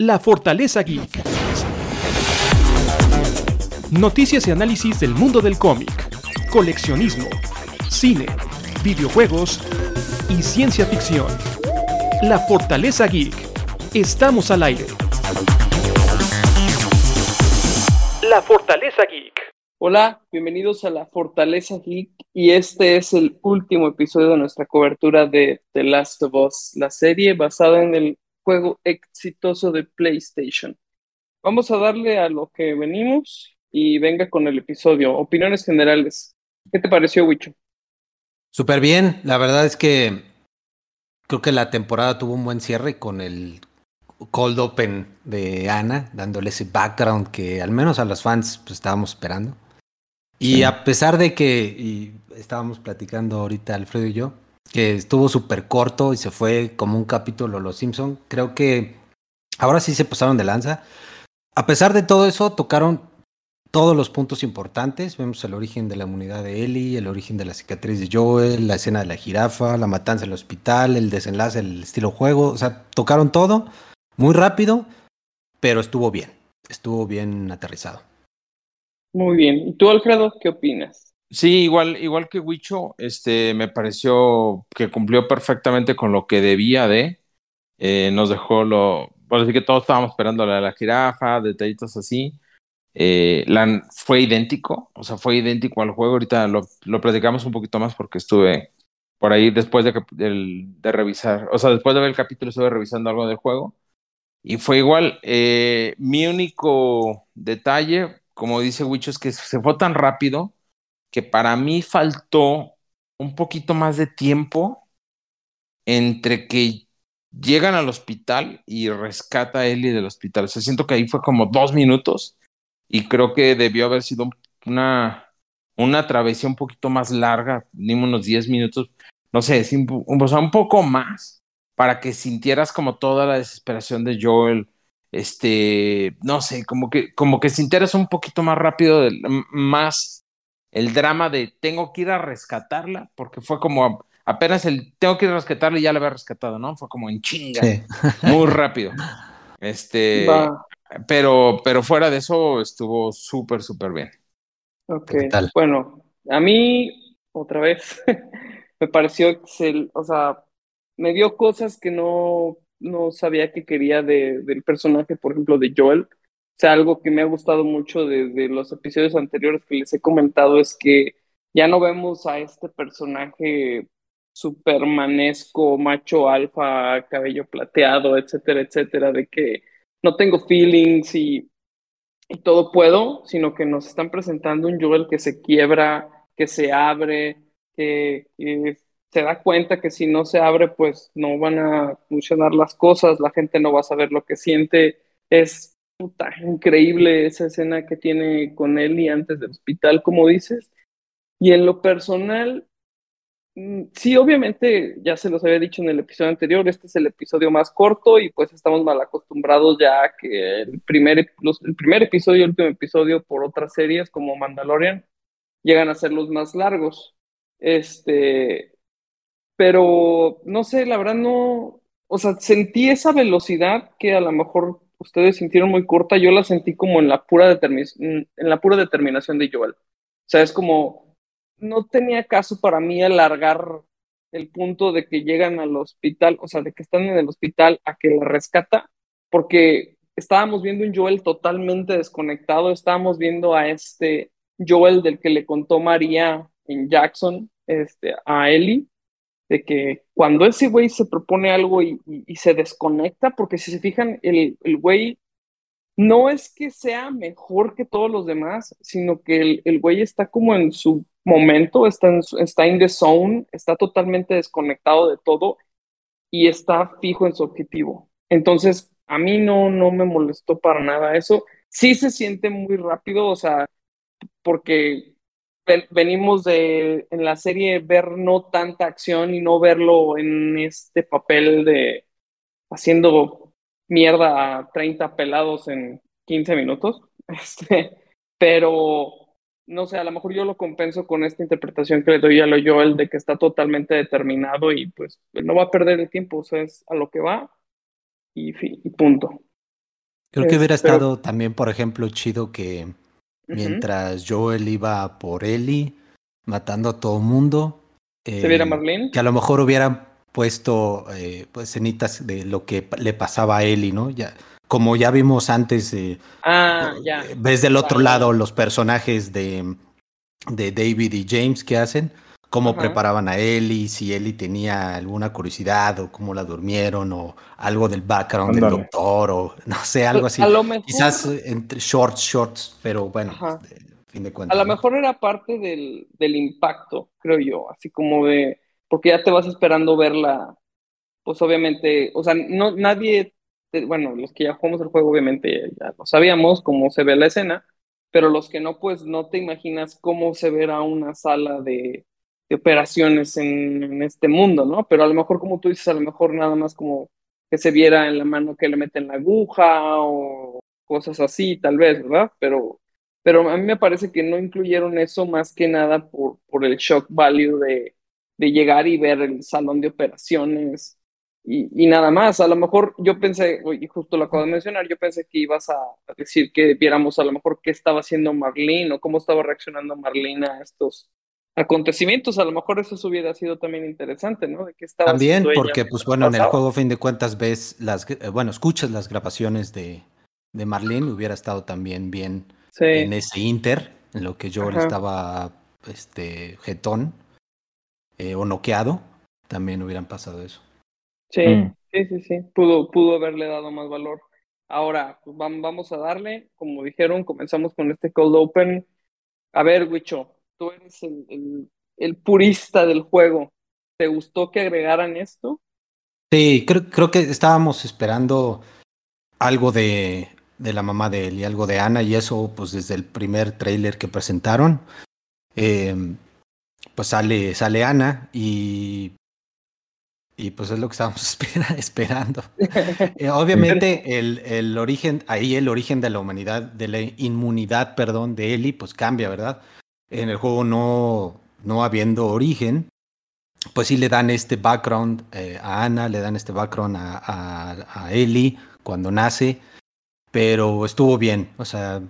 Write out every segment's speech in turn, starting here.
La Fortaleza Geek. Noticias y análisis del mundo del cómic, coleccionismo, cine, videojuegos y ciencia ficción. La Fortaleza Geek. Estamos al aire. La Fortaleza Geek. Hola, bienvenidos a la Fortaleza Geek y este es el último episodio de nuestra cobertura de The Last of Us, la serie basada en el juego exitoso de PlayStation. Vamos a darle a lo que venimos y venga con el episodio. Opiniones generales. ¿Qué te pareció, Wicho? Súper bien, la verdad es que creo que la temporada tuvo un buen cierre con el cold open de Ana, dándole ese background que al menos a los fans pues, estábamos esperando. Y a pesar de que, y estábamos platicando ahorita Alfredo y yo, que estuvo súper corto y se fue como un capítulo Los Simpson, creo que ahora sí se pasaron de lanza. A pesar de todo eso, tocaron todos los puntos importantes. Vemos el origen de la inmunidad de Ellie, el origen de la cicatriz de Joel, la escena de la jirafa, la matanza en el hospital, el desenlace, el estilo juego. O sea, tocaron todo muy rápido, pero estuvo bien. Estuvo bien aterrizado. Muy bien. ¿Y tú, Alfredo, qué opinas? Sí, igual, igual que Wicho, este, me pareció que cumplió perfectamente con lo que debía de. Eh, nos dejó lo. Bueno, así que todos estábamos esperando la la jirafa, detallitos así. Eh, fue idéntico, o sea, fue idéntico al juego. Ahorita lo, lo platicamos un poquito más porque estuve por ahí después de, de, de, revisar, o sea, después de ver el capítulo estuve revisando algo del juego y fue igual. Eh, mi único detalle como dice Wicho, es que se fue tan rápido que para mí faltó un poquito más de tiempo entre que llegan al hospital y rescata a Ellie del hospital. O sea, siento que ahí fue como dos minutos y creo que debió haber sido una, una travesía un poquito más larga, ni unos diez minutos, no sé, o sea, un poco más para que sintieras como toda la desesperación de Joel este, no sé, como que, como que se interesa un poquito más rápido, más el drama de tengo que ir a rescatarla, porque fue como apenas el tengo que ir a rescatarla y ya la había rescatado, ¿no? Fue como en chinga, muy rápido. Este, pero, pero fuera de eso estuvo súper, súper bien. Ok, bueno, a mí, otra vez, me pareció excel, o sea, me dio cosas que no no sabía que quería de, del personaje, por ejemplo, de Joel. Sea, algo que me ha gustado mucho desde los episodios anteriores que les he comentado es que ya no vemos a este personaje supermanesco, macho alfa, cabello plateado, etcétera, etcétera, de que no tengo feelings y, y todo puedo, sino que nos están presentando un Joel que se quiebra, que se abre, que, que se da cuenta que si no se abre, pues no van a funcionar las cosas, la gente no va a saber lo que siente. Es puta, increíble esa escena que tiene con y antes del hospital, como dices. Y en lo personal, mm, sí, obviamente, ya se los había dicho en el episodio anterior, este es el episodio más corto y pues estamos mal acostumbrados ya a que el primer, los, el primer episodio y el último episodio por otras series como Mandalorian llegan a ser los más largos. Este, pero no sé, la verdad no, o sea, sentí esa velocidad que a lo mejor ustedes sintieron muy corta, yo la sentí como en la pura, en la pura determinación de Joel. O sea, es como, no tenía caso para mí alargar el punto de que llegan al hospital, o sea, de que están en el hospital a que la rescata, porque estábamos viendo un Joel totalmente desconectado, estábamos viendo a este Joel del que le contó María en Jackson, este, a Ellie, de que cuando ese güey se propone algo y, se desconecta, porque si se fijan, el, el güey no es que sea mejor que todos los demás, sino que el, el güey está como en su momento, está en, está in the zone, está totalmente desconectado de todo y está fijo en su objetivo. Entonces, a mí no, no me molestó para nada eso. Sí se siente muy rápido, o sea, porque venimos de en la serie ver no tanta acción y no verlo en este papel de haciendo mierda a 30 pelados en 15 minutos. Este, pero no sé, a lo mejor yo lo compenso con esta interpretación que le doy a lo Joel de que está totalmente determinado y pues no va a perder el tiempo, o sea, es a lo que va y, y punto. Creo que hubiera estado también, por ejemplo, chido que mientras Joel iba por Ellie, matando a todo mundo. ¿Se viera eh, Marlene? Que a lo mejor hubieran puesto eh, pues, escenitas de lo que le pasaba a Ellie, ¿no? Ya, como ya vimos antes, eh, ah, ya. ves del otro lado los personajes de, de David y James que hacen cómo preparaban a Ellie, si Ellie tenía alguna curiosidad o cómo la durmieron o algo del background del doctor o no sé, algo así. Quizás entre shorts, shorts, pero bueno, fin de cuentas. A lo mejor era parte del, del impacto, creo yo, así como de, porque ya te vas esperando verla, pues obviamente, o sea, no, nadie, bueno, los que ya jugamos el juego obviamente ya lo sabíamos cómo se ve la escena, pero los que no, pues no te imaginas cómo se verá una sala de de operaciones en, este mundo, ¿no? Pero a lo mejor, como tú dices, a lo mejor nada más como que se viera en la mano que le meten la aguja o cosas así, tal vez, ¿verdad? Pero, pero a mí me parece que no incluyeron eso más que nada por, por el shock value de, de llegar y ver el salón de operaciones y, y, nada más. A lo mejor yo pensé, y justo lo acabo de mencionar, yo pensé que ibas a, decir que viéramos a lo mejor qué estaba haciendo Marlene o cómo estaba reaccionando Marlene a estos acontecimientos, a lo mejor eso hubiera sido también interesante, ¿no? De qué estaba También, porque, pues bueno, en el juego, a fin de cuentas, ves las, eh, bueno, escuchas las grabaciones de, de Marlene, hubiera estado también bien en ese Inter, en lo que yo estaba, este, jetón eh, o noqueado, también hubieran pasado eso. Sí, mm. sí, sí, sí, pudo, pudo haberle dado más valor. Ahora, pues vamos a darle, como dijeron, comenzamos con este cold open. A ver, Wicho, tú eres el, purista del juego. ¿Te gustó que agregaran esto? Sí, creo, creo que estábamos esperando algo de, de, la mamá de él y algo de Ana, y eso, pues desde el primer trailer que presentaron, em, pues sale, sale Ana y, y pues es lo que estábamos esperando. Eh, obviamente, el, el origen, ahí el origen de la humanidad, de la inmunidad, perdón, de Eli, pues cambia, ¿verdad? En el juego no, no habiendo origen, pues sí le dan este background eh, a Ana, le dan este background a, a, Ellie cuando nace, pero estuvo bien, o sea,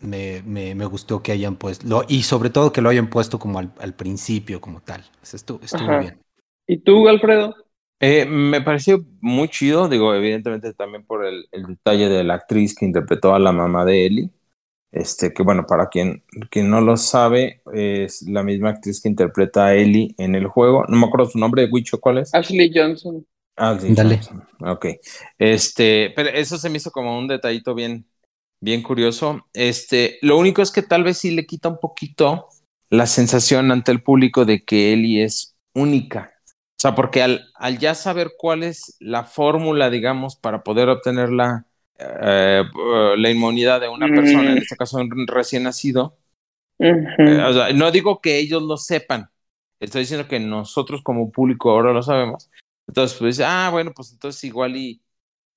me, me, me, gustó que hayan puesto, y sobre todo que lo hayan puesto como al, al principio como tal, estuvo, estuvo bien. ¿Y tú, Alfredo? Eh, me pareció muy chido, digo, evidentemente también por el, el, detalle de la actriz que interpretó a la mamá de Ellie. Este, que bueno, para quien, quien no lo sabe, es la misma actriz que interpreta a Ellie en el juego. No me acuerdo su nombre, Wicho, ¿cuál es? Ashley Johnson. Ashley Dale. Johnson. Ok. Este, pero eso se me hizo como un detallito bien, bien curioso. Este, lo único es que tal vez sí le quita un poquito la sensación ante el público de que Ellie es única. O sea, porque al, al ya saber cuál es la fórmula, digamos, para poder obtenerla eh, la inmunidad de una persona, en mm. este caso un recién nacido. Eh, no digo que ellos lo sepan, estoy diciendo que nosotros como público ahora lo sabemos. Entonces, pues, ah, bueno, pues entonces igual y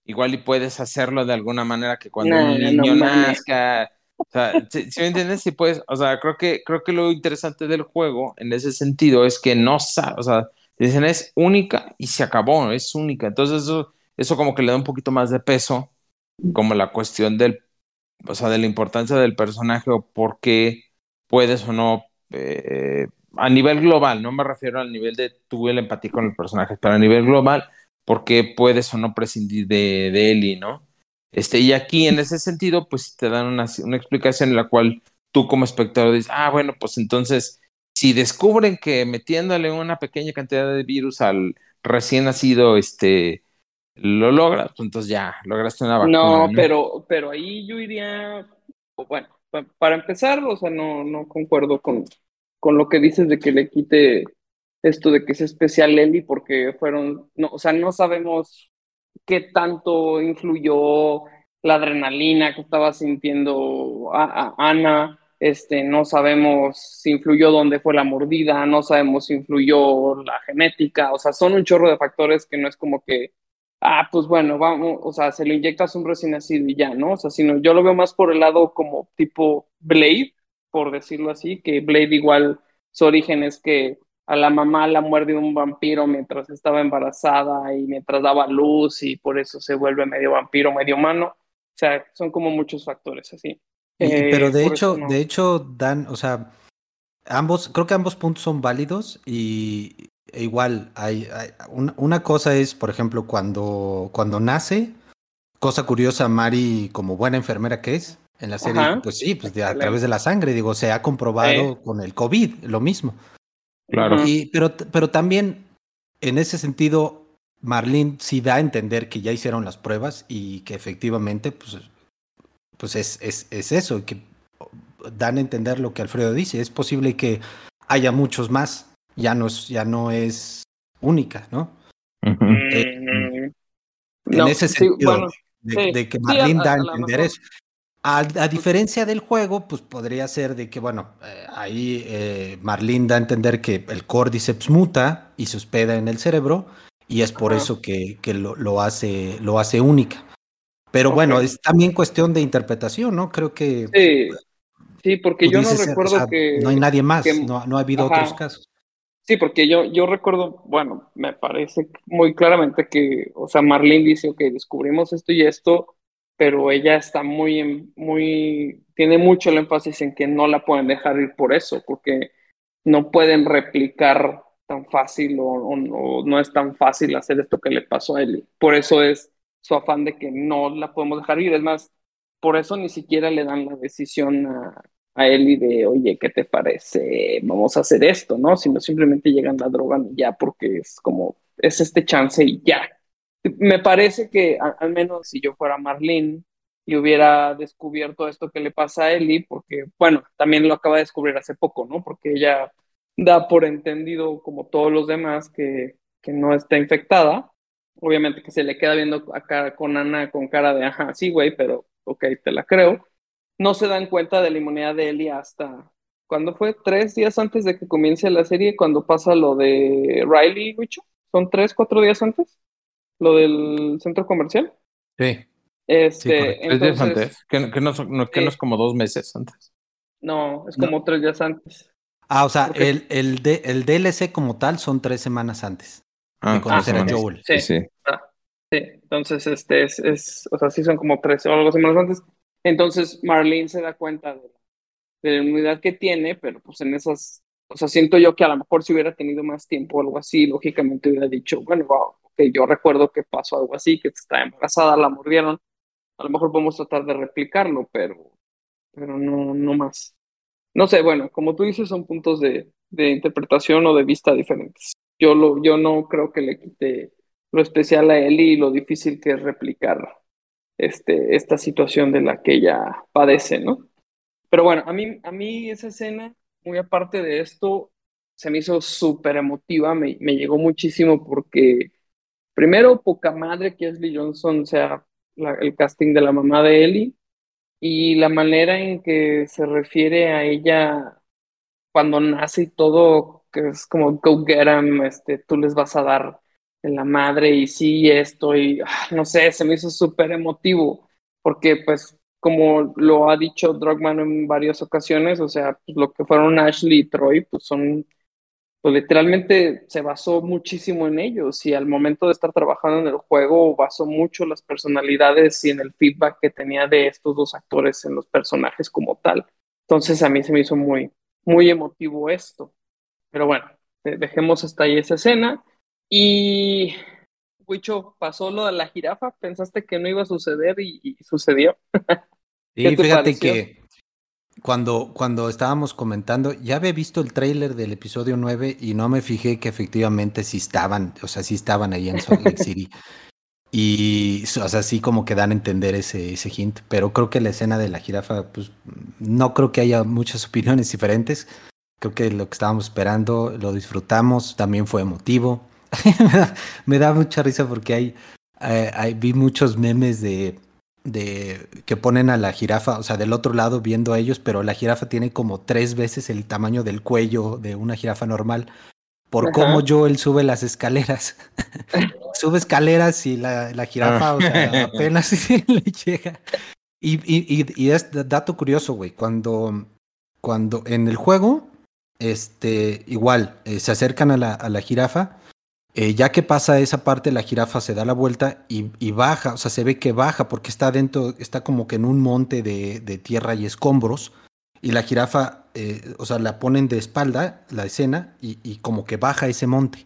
igual y puedes hacerlo de alguna manera que cuando un niño nazca, o sea, si, me entiendes, si puedes, o sea, creo que creo que lo interesante del juego en ese sentido es que no sabe, o sea, dicen es única y se acabó, es única. Entonces eso eso como que le da un poquito más de peso como la cuestión del, o sea, de la importancia del personaje o por qué puedes o no, eh, a nivel global, no me refiero al nivel de tuve la empatía con el personaje, pero a nivel global, por qué puedes o no prescindir de, de Ellie, ¿no? Este, y aquí en ese sentido, pues te dan una, una explicación en la cual tú como espectador dices, ah, bueno, pues entonces, si descubren que metiéndole una pequeña cantidad de virus al recién nacido, este, lo logras, pues entonces ya lograste una vacuna. No, pero, pero ahí yo iría, bueno, para empezar, o sea, no, no concuerdo con, con lo que dices de que le quite esto de que es especial Eli, porque fueron, no, o sea, no sabemos qué tanto influyó la adrenalina que estaba sintiendo a, Ana, este, no sabemos si influyó dónde fue la mordida, no sabemos si influyó la genética, o sea, son un chorro de factores que no es como que ah, pues bueno, vamos, o sea, se le inyectas un recién nacido y ya, ¿no? O sea, sino yo lo veo más por el lado como tipo Blade, por decirlo así, que Blade igual su origen es que a la mamá la muerde un vampiro mientras estaba embarazada y mientras daba luz y por eso se vuelve medio vampiro, medio humano. sea, son como muchos factores así. pero eh, de hecho, de hecho, Dan, o sea, ambos, creo que ambos puntos son válidos y igual, hay, una cosa es, por ejemplo, cuando, cuando nace, cosa curiosa, Mari, como buena enfermera que es, en la serie, pues sí, pues a través de la sangre, digo, se ha comprobado con el COVID, lo mismo. Claro. Y, pero, pero también, en ese sentido, Marlene sí da a entender que ya hicieron las pruebas y que efectivamente, pues, pues es, es, es eso, que dan a entender lo que Alfredo dice. Es posible que haya muchos más, ya no es, ya no es única, ¿no? Eh, en ese sentido, de, que Marlene da a entender eso. A, diferencia del juego, pues podría ser de que, bueno, eh, ahí eh, Marlene da a entender que el cordyceps muta y se hospeda en el cerebro y es por eso que, que lo, lo, hace, lo hace única. Pero bueno, es también cuestión de interpretación, ¿no? Creo que... Sí, sí porque yo no recuerdo que... No hay nadie más, no, no, ha habido otros casos. Sí, porque yo, yo recuerdo, bueno, me parece muy claramente que, o sea, Marlene dice, ok, descubrimos esto y esto, pero ella está muy, muy, tiene mucho el énfasis en que no la pueden dejar ir por eso, porque no pueden replicar tan fácil o, no es tan fácil hacer esto que le pasó a él. Por eso es su afán de que no la podemos dejar ir. Es más, por eso ni siquiera le dan la decisión a, a Eli de, oye, ¿qué te parece? Vamos a hacer esto, ¿no? Sino simplemente llegan la droga y ya porque es como, es este chance y ya. Me parece que al menos si yo fuera Marlene y hubiera descubierto esto que le pasa a Eli, porque, bueno, también lo acaba de descubrir hace poco, ¿no? Porque ella da por entendido, como todos los demás, que, que no está infectada. Obviamente que se le queda viendo acá con Ana con cara de, ajá, sí, güey, pero ok, te la creo. No se dan cuenta de la inmunidad de Eli hasta, cuando fue? ¿Tres días antes de que comience la serie? Cuando pasa lo de Riley, Wicho. ¿Son tres, cuatro días antes? ¿Lo del centro comercial? Sí. Este, tres días antes, que, no, que no es como dos meses antes. No, es como tres días antes. Ah, o sea, el, el, el DLC como tal son tres semanas antes ah, de conocer a Joel. Sí, sí. Ah, sí. entonces, este es, es, o sea, sí son como tres o algo semanas antes. Entonces, Marlene se da cuenta de, la inmunidad que tiene, pero pues en esas, o sea, siento yo que a lo mejor si hubiera tenido más tiempo o algo así, lógicamente hubiera dicho, bueno, wow, okay, yo recuerdo que pasó algo así, que está embarazada, la mordieron, a lo mejor podemos tratar de replicarlo, pero, pero no, no más. No sé, bueno, como tú dices, son puntos de, de interpretación o de vista diferentes. Yo, lo, yo no creo que le quite lo especial a él y lo difícil que es replicar este, esta situación de la que ella padece, ¿no? Pero bueno, a mí, a mí esa escena, muy aparte de esto, se me hizo súper emotiva, me, me, llegó muchísimo porque, primero, poca madre que Ashley Johnson sea el casting de la mamá de Ellie, y la manera en que se refiere a ella cuando nace y todo, que es como go get em, este, tú les vas a dar en la madre y sí esto y ah, no sé, se me hizo súper emotivo porque pues como lo ha dicho Drugman en varias ocasiones, o sea, pues, lo que fueron Ashley y Troy, pues son pues literalmente se basó muchísimo en ellos y al momento de estar trabajando en el juego basó mucho las personalidades y en el feedback que tenía de estos dos actores en los personajes como tal. Entonces a mí se me hizo muy, muy emotivo esto. Pero bueno, dejemos hasta ahí esa escena. Y, Wicho, pasó lo de la jirafa, pensaste que no iba a suceder y, sucedió. Sí, fíjate que cuando, cuando estábamos comentando, ya había visto el tráiler del episodio 9 y no me fijé que efectivamente sí estaban, o sea, sí estaban ahí en Salt Lake City. Y, o sea, sí como que dan a entender ese, ese hint, pero creo que la escena de la jirafa, pues no creo que haya muchas opiniones diferentes. Creo que lo que estábamos esperando, lo disfrutamos, también fue emotivo. me, da, mucha risa porque hay, eh, hay, vi muchos memes de de que ponen a la jirafa, o sea, del otro lado viendo a ellos, pero la jirafa tiene como tres veces el tamaño del cuello de una jirafa normal, por cómo Joel sube las escaleras. sube escaleras y la, la jirafa, o sea, apenas le llega. Y, y, y, es dato curioso, güey, cuando, cuando en el juego, este, igual, eh, se acercan a la, a la jirafa Eh, ya que pasa esa parte, la jirafa se da la vuelta y, baja, o sea, se ve que baja porque está dentro, está como que en un monte de, tierra y escombros, y la jirafa, eh, o sea, la ponen de espalda, la escena, y, como que baja ese monte.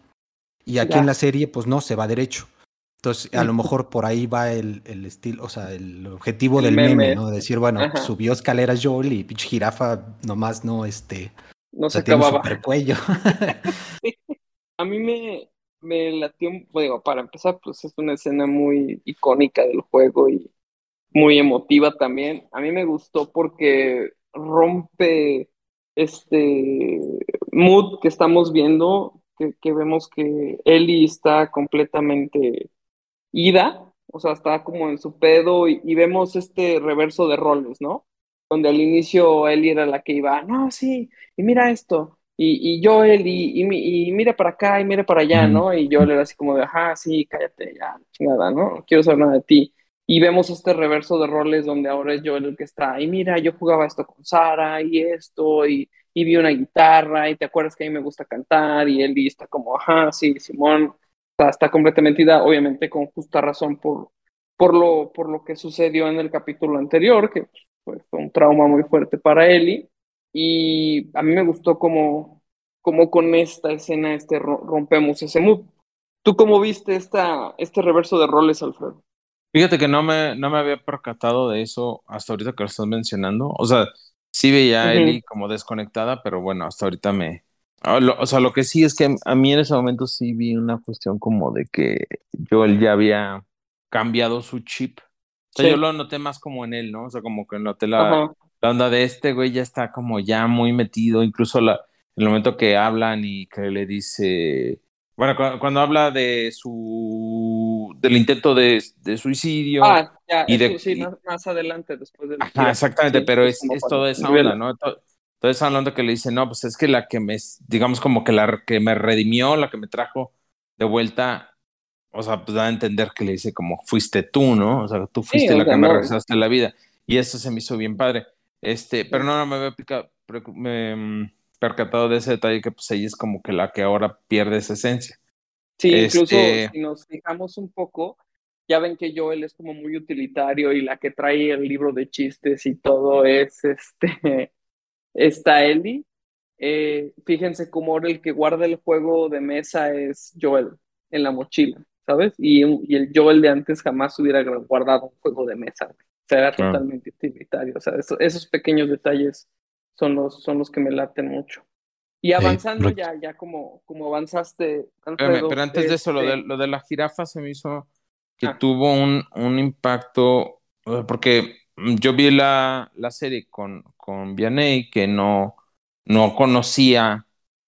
Y aquí en la serie, pues no, se va derecho. Entonces, a lo mejor por ahí va el, estilo, o sea, el objetivo del meme, ¿no? Decir, bueno, subió escaleras Joel y pinche jirafa nomás no, este... No se acababa. cuello. A mí me, me latió, digo, para empezar, pues es una escena muy icónica del juego y muy emotiva también. A mí me gustó porque rompe este mood que estamos viendo, que, vemos que Ellie está completamente ida, o sea, está como en su pedo y, y, vemos este reverso de roles, ¿no? Donde al inicio Ellie era la que iba, no, sí, y mira esto, y, y Joel, y, y, mira para acá y mira para allá, ¿no? Y Joel era así como de, ajá, sí, cállate, ya, chingada, ¿no? No quiero saber nada de ti. Y vemos este reverso de roles donde ahora es Joel el que está, y mira, yo jugaba esto con Sara, y esto, y, y vi una guitarra, y te acuerdas que a mí me gusta cantar, y él está como, ajá, sí, Simón, está, está completamente ida, obviamente con justa razón por, por, lo, por lo que sucedió en el capítulo anterior, que pues, fue un trauma muy fuerte para Ellie y a mí me gustó como, como con esta escena este, rompemos ese mood. ¿Tú cómo viste esta, este reverso de roles, Alfredo? Fíjate que no me, no me había percatado de eso hasta ahorita que lo estás mencionando. O sea, sí veía a Ellie como desconectada, pero bueno, hasta ahorita me... Ah, o sea, lo que sí es que a mí en ese momento sí vi una cuestión como de que Joel ya había cambiado su chip. O sea, yo lo noté más como en él, ¿no? O sea, como que noté la, la onda de este güey ya está como ya muy metido, incluso la, el momento que hablan y que le dice, bueno, cuando, habla de su, del intento de, de suicidio. Ah, ya, y de, sí, más, adelante, después del... Ajá, exactamente, pero es, es toda esa onda, ¿no? toda esa onda que le dice, no, pues es que la que me, digamos como que la que me redimió, la que me trajo de vuelta, o sea, pues da a entender que le dice como fuiste tú, ¿no? O sea, tú fuiste la que me regresaste la vida. Y eso se me hizo bien padre. Este, pero no, no me había mm, percatado de ese detalle que pues ella es como que la que ahora pierde esa esencia. Sí, incluso este si nos fijamos un poco, ya ven que Joel es como muy utilitario y la que trae el libro de chistes y todo es este está Ellie. Eh, fíjense cómo ahora el que guarda el juego de mesa es Joel en la mochila, ¿sabes? Y, y el Joel de antes jamás hubiera guardado un juego de mesa será totalmente utilitario. O sea, esos pequeños detalles son los, son los que me laten mucho. Y avanzando ya, ya como, como avanzaste. pero antes de eso, lo de, este lo de la jirafa se me hizo que ah. tuvo un, un impacto, porque yo vi la, la serie con, con Vianney que no, no conocía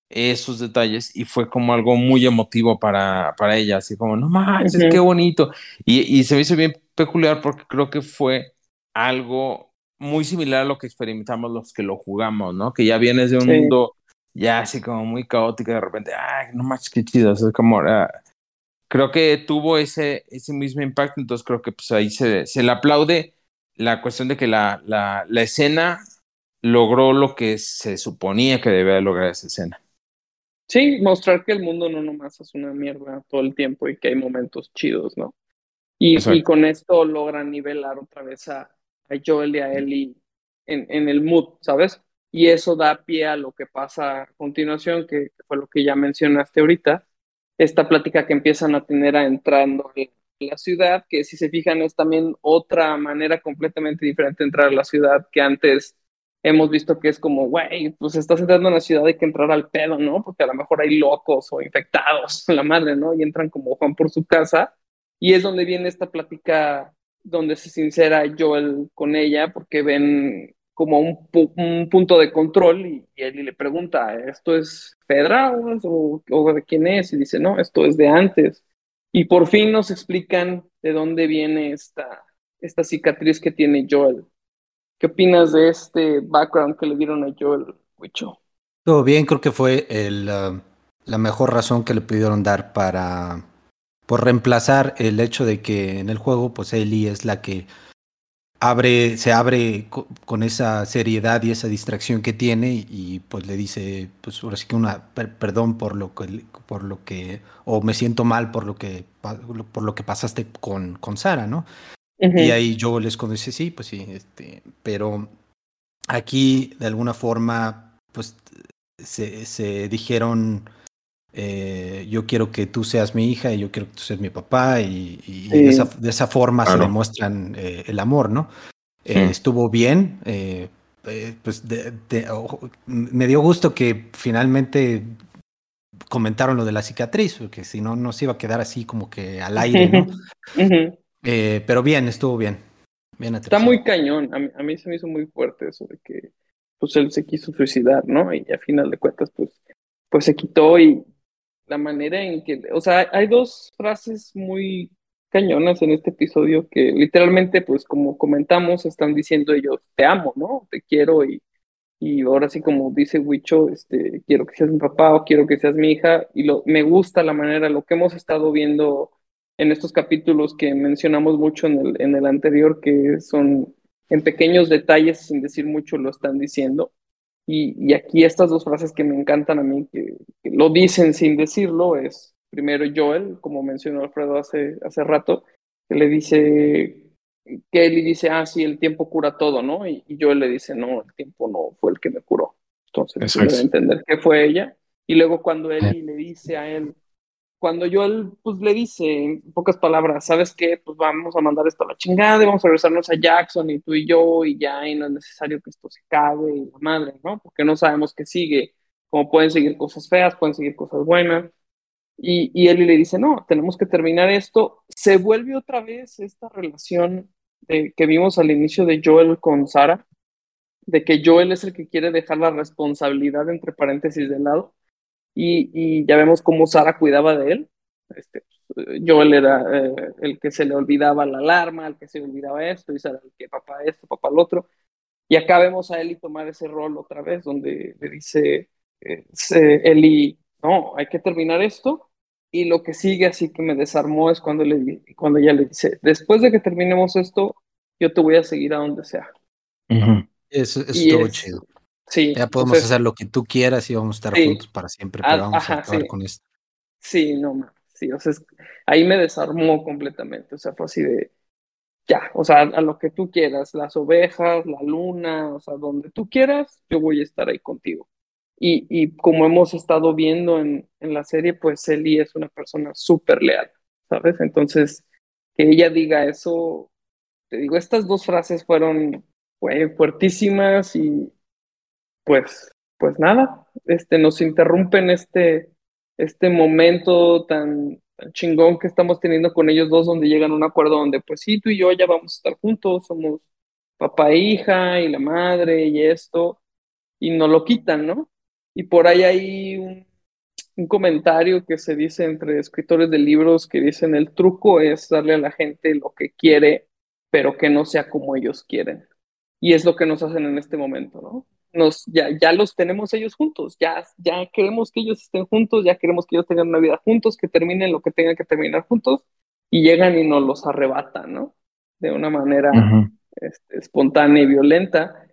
esos detalles y fue como algo muy emotivo para, para ella, así como, no manches, qué bonito. Y, y se me hizo bien peculiar porque creo que fue algo muy similar a lo que experimentamos los que lo jugamos, ¿no? Que ya vienes de un mundo ya así como muy caótico de repente, ay, no manches, qué chido, es como, ah, creo que tuvo ese, ese mismo impacto, entonces creo que pues ahí se, se le aplaude la cuestión de que la, la, la escena logró lo que se suponía que debía lograr esa escena. Sí, mostrar que el mundo no nomás es una mierda todo el tiempo y que hay momentos chidos, ¿no? Y, y con esto logran nivelar otra vez a, a Joel y a Ellie en, en el mood, ¿sabes? Y eso da pie a lo que pasa a continuación, que, fue lo que ya mencionaste ahorita, esta plática que empiezan a tener a entrando en la ciudad, que si se fijan es también otra manera completamente diferente de entrar a la ciudad que antes hemos visto que es como, güey, pues estás entrando en la ciudad, hay que entrar al pedo, ¿no? Porque a lo mejor hay locos o infectados, la madre, ¿no? Y entran como Juan por su casa. Y es donde viene esta plática donde se sincera Joel con ella porque ven como un, un punto de control y, él le pregunta, ¿esto es Fedra o, o, de quién es? Y dice, no, esto es de antes. Y por fin nos explican de dónde viene esta, esta cicatriz que tiene Joel. ¿Qué opinas de este background que le dieron a Joel, Wicho? Todo bien, creo que fue el, uh, la mejor razón que le pudieron dar para por reemplazar el hecho de que en el juego, pues Ellie es la que abre, se abre con esa seriedad y esa distracción que tiene y, pues le dice, pues ahora sí que una perdón por lo que, por lo que, o me siento mal por lo que, por lo que pasaste con, con Sara, ¿no? Y ahí yo les dice, sí, pues sí, este, pero aquí de alguna forma, pues se, se dijeron, eh, yo quiero que tú seas mi hija y yo quiero que tú seas mi papá y, de, esa, forma se demuestran eh, el amor, ¿no? Eh, estuvo bien, pues me dio gusto que finalmente comentaron lo de la cicatriz, porque si no, nos iba a quedar así como que al aire, ¿no? pero bien, estuvo bien. bien Está muy cañón, a mí, a mí se me hizo muy fuerte eso de que pues él se quiso suicidar, ¿no? Y a final de cuentas, pues, pues se quitó y, la manera en que, o sea, hay dos frases muy cañonas en este episodio que literalmente, pues como comentamos, están diciendo ellos, te amo, ¿no? Te quiero y, y ahora sí como dice Wicho, este, quiero que seas mi papá o quiero que seas mi hija y lo, me gusta la manera, lo que hemos estado viendo en estos capítulos que mencionamos mucho en el, en el anterior, que son en pequeños detalles, sin decir mucho, lo están diciendo. Y, aquí estas dos frases que me encantan a mí, que, lo dicen sin decirlo, es primero Joel, como mencionó Alfredo hace, hace rato, que le dice, que él dice, ah, sí, el tiempo cura todo, ¿no? Y, Joel le dice, no, el tiempo no fue el que me curó. Entonces, debe entender que fue ella. Y luego cuando Eli le dice a él, cuando yo él pues le dice en pocas palabras, ¿sabes qué? Pues vamos a mandar esto a la chingada y vamos a regresarnos a Jackson y tú y yo y ya y no es necesario que esto se cabe y la madre, ¿no? Porque no sabemos qué sigue, como pueden seguir cosas feas, pueden seguir cosas buenas. Y, y él le dice, no, tenemos que terminar esto. Se vuelve otra vez esta relación de, que vimos al inicio de Joel con Sara, de que Joel es el que quiere dejar la responsabilidad entre paréntesis de lado y, ya vemos cómo Sara cuidaba de él. Este, Joel era eh, el que se le olvidaba la alarma, el que se le olvidaba esto, y Sara el que papá esto, papá lo otro. Y acá vemos a Eli tomar ese rol otra vez, donde le dice eh, Eli, no, hay que terminar esto. Y lo que sigue así que me desarmó es cuando, le, cuando ella le dice, después de que terminemos esto, yo te voy a seguir a donde sea. Eso, estuvo chido. Sí. Ya podemos hacer lo que tú quieras y vamos a estar juntos para siempre, pero vamos a acabar con esto. Sí, no, sí, o sea, ahí me desarmó completamente, o sea, fue así de, ya, o sea, a lo que tú quieras, las ovejas, la luna, o sea, donde tú quieras, yo voy a estar ahí contigo. Y, y como hemos estado viendo en, en la serie, pues Eli es una persona súper leal, ¿sabes? Entonces, que ella diga eso, te digo, estas dos frases fueron fuertísimas y, pues, pues nada, este, nos interrumpen este, este momento tan, chingón que estamos teniendo con ellos dos, donde llegan a un acuerdo donde, pues sí, tú y yo ya vamos a estar juntos, somos papá e hija y la madre y esto, y no lo quitan, ¿no? Y por ahí hay un, un comentario que se dice entre escritores de libros que dicen el truco es darle a la gente lo que quiere, pero que no sea como ellos quieren. Y es lo que nos hacen en este momento, ¿no? Nos, ya, ya los tenemos ellos juntos, ya, ya queremos que ellos estén juntos, ya queremos que ellos tengan una vida juntos, que terminen lo que tengan que terminar juntos, y llegan y nos los arrebatan, ¿no? De una manera este, espontánea y violenta.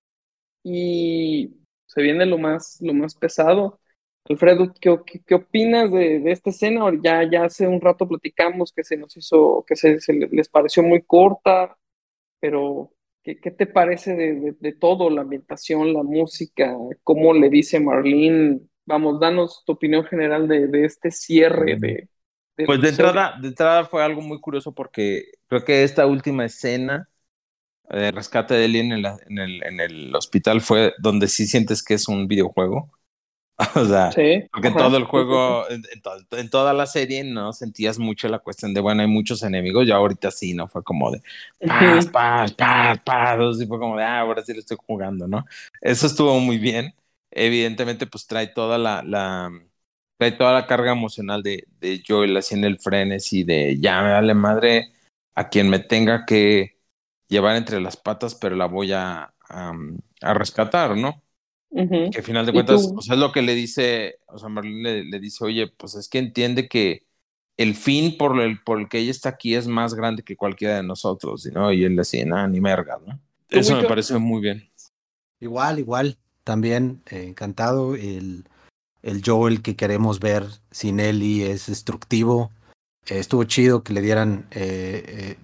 Y se viene lo más, lo más pesado. Alfredo, ¿qué, qué, opinas de, de, esta escena? Ya, ya hace un rato platicamos que se nos hizo, que se, se les pareció muy corta, pero ¿Qué, te parece de, todo, la ambientación, la música? ¿Cómo le dice Marlene? Vamos, danos tu opinión general de, este cierre de... pues de entrada, de entrada fue algo muy curioso porque creo que esta última escena de rescate de Ellie en en, el, en el hospital fue donde sí sientes que es un videojuego. O sea, porque en todo el juego, en, toda la serie no sentías mucho la cuestión de, bueno, hay muchos enemigos, ya ahorita sí, ¿no? Fue como de, paz, paz, paz, paz, y fue como de, ah, ahora sí lo estoy jugando, ¿no? Eso estuvo muy bien. Evidentemente, pues trae toda la, la trae toda la carga emocional de, de Joel en el frenesí de, ya me dale madre a quien me tenga que llevar entre las patas, pero la voy a, a rescatar, ¿no? Que al final de cuentas, pues es lo que le dice, o sea, Marlene le, dice, oye, pues es que entiende que, el fin por el, por el que ella está aquí es más grande que cualquiera de nosotros, ¿no? Y él decía, nada, ni merga, ¿no? Eso me parece muy bien. Igual, igual, también eh, encantado. El, el Joel que queremos ver sin Ellie es destructivo. Eh, estuvo chido que le dieran, eh,